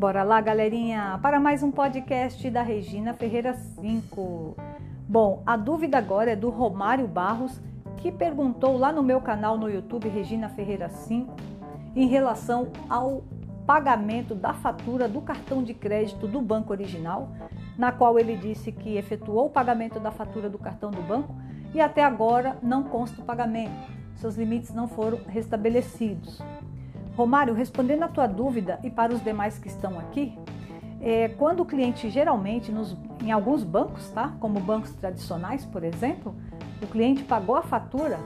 Bora lá, galerinha, para mais um podcast da Regina Ferreira 5. Bom, a dúvida agora é do Romário Barros, que perguntou lá no meu canal no YouTube Regina Ferreira 5 em relação ao pagamento da fatura do cartão de crédito do banco original, na qual ele disse que efetuou o pagamento da fatura do cartão do banco e até agora não consta o pagamento. Seus limites não foram restabelecidos. Romário, respondendo a tua dúvida e para os demais que estão aqui, é, quando o cliente geralmente nos, em alguns bancos, tá? Como bancos tradicionais, por exemplo, o cliente pagou a fatura,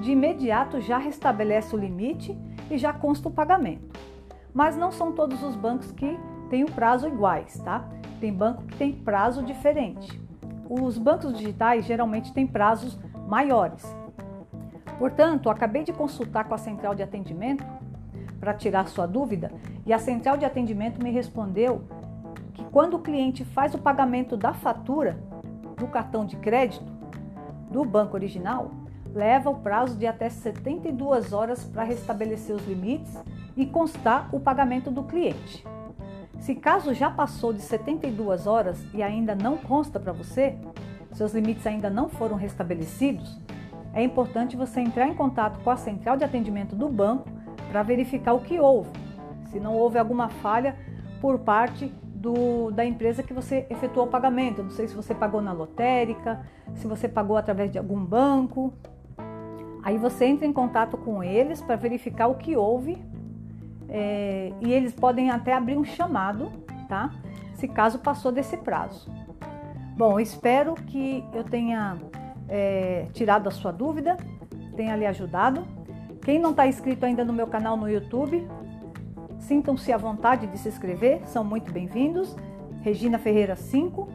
de imediato já restabelece o limite e já consta o pagamento. Mas não são todos os bancos que têm o prazo iguais, tá? Tem banco que tem prazo diferente. Os bancos digitais geralmente têm prazos maiores. Portanto, acabei de consultar com a central de atendimento para tirar sua dúvida e a central de atendimento me respondeu que quando o cliente faz o pagamento da fatura do cartão de crédito do banco original, leva o prazo de até 72 horas para restabelecer os limites e constar o pagamento do cliente. Se caso já passou de 72 horas e ainda não consta para você, seus limites ainda não foram restabelecidos, é importante você entrar em contato com a central de atendimento do banco para verificar o que houve, se não houve alguma falha por parte do, da empresa que você efetuou o pagamento. Não sei se você pagou na lotérica, se você pagou através de algum banco. Aí você entra em contato com eles para verificar o que houve é, e eles podem até abrir um chamado, tá? Se caso passou desse prazo. Bom, espero que eu tenha é, tirado a sua dúvida, tenha lhe ajudado. Quem não está inscrito ainda no meu canal no YouTube, sintam-se à vontade de se inscrever, são muito bem-vindos. Regina Ferreira 5.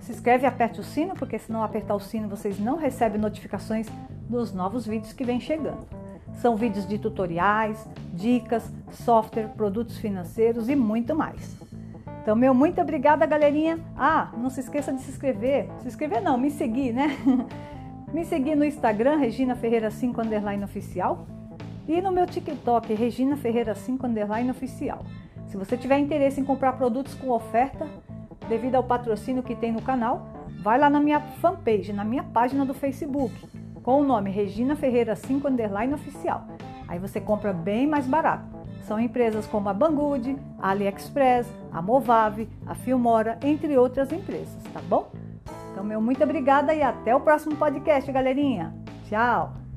Se inscreve e aperte o sino, porque se não apertar o sino vocês não recebem notificações dos novos vídeos que vem chegando. São vídeos de tutoriais, dicas, software, produtos financeiros e muito mais. Então, meu muito obrigada, galerinha. Ah, não se esqueça de se inscrever. Se inscrever não, me seguir, né? me seguir no Instagram, Regina Ferreira 5 underline oficial e no meu TikTok, Regina Ferreira 5 underline oficial. Se você tiver interesse em comprar produtos com oferta, devido ao patrocínio que tem no canal, vai lá na minha fanpage, na minha página do Facebook, com o nome Regina Ferreira 5 underline oficial. Aí você compra bem mais barato. São empresas como a Banggood, a AliExpress, a Movave, a Filmora, entre outras empresas, tá bom? Então, meu muito obrigada e até o próximo podcast, galerinha. Tchau!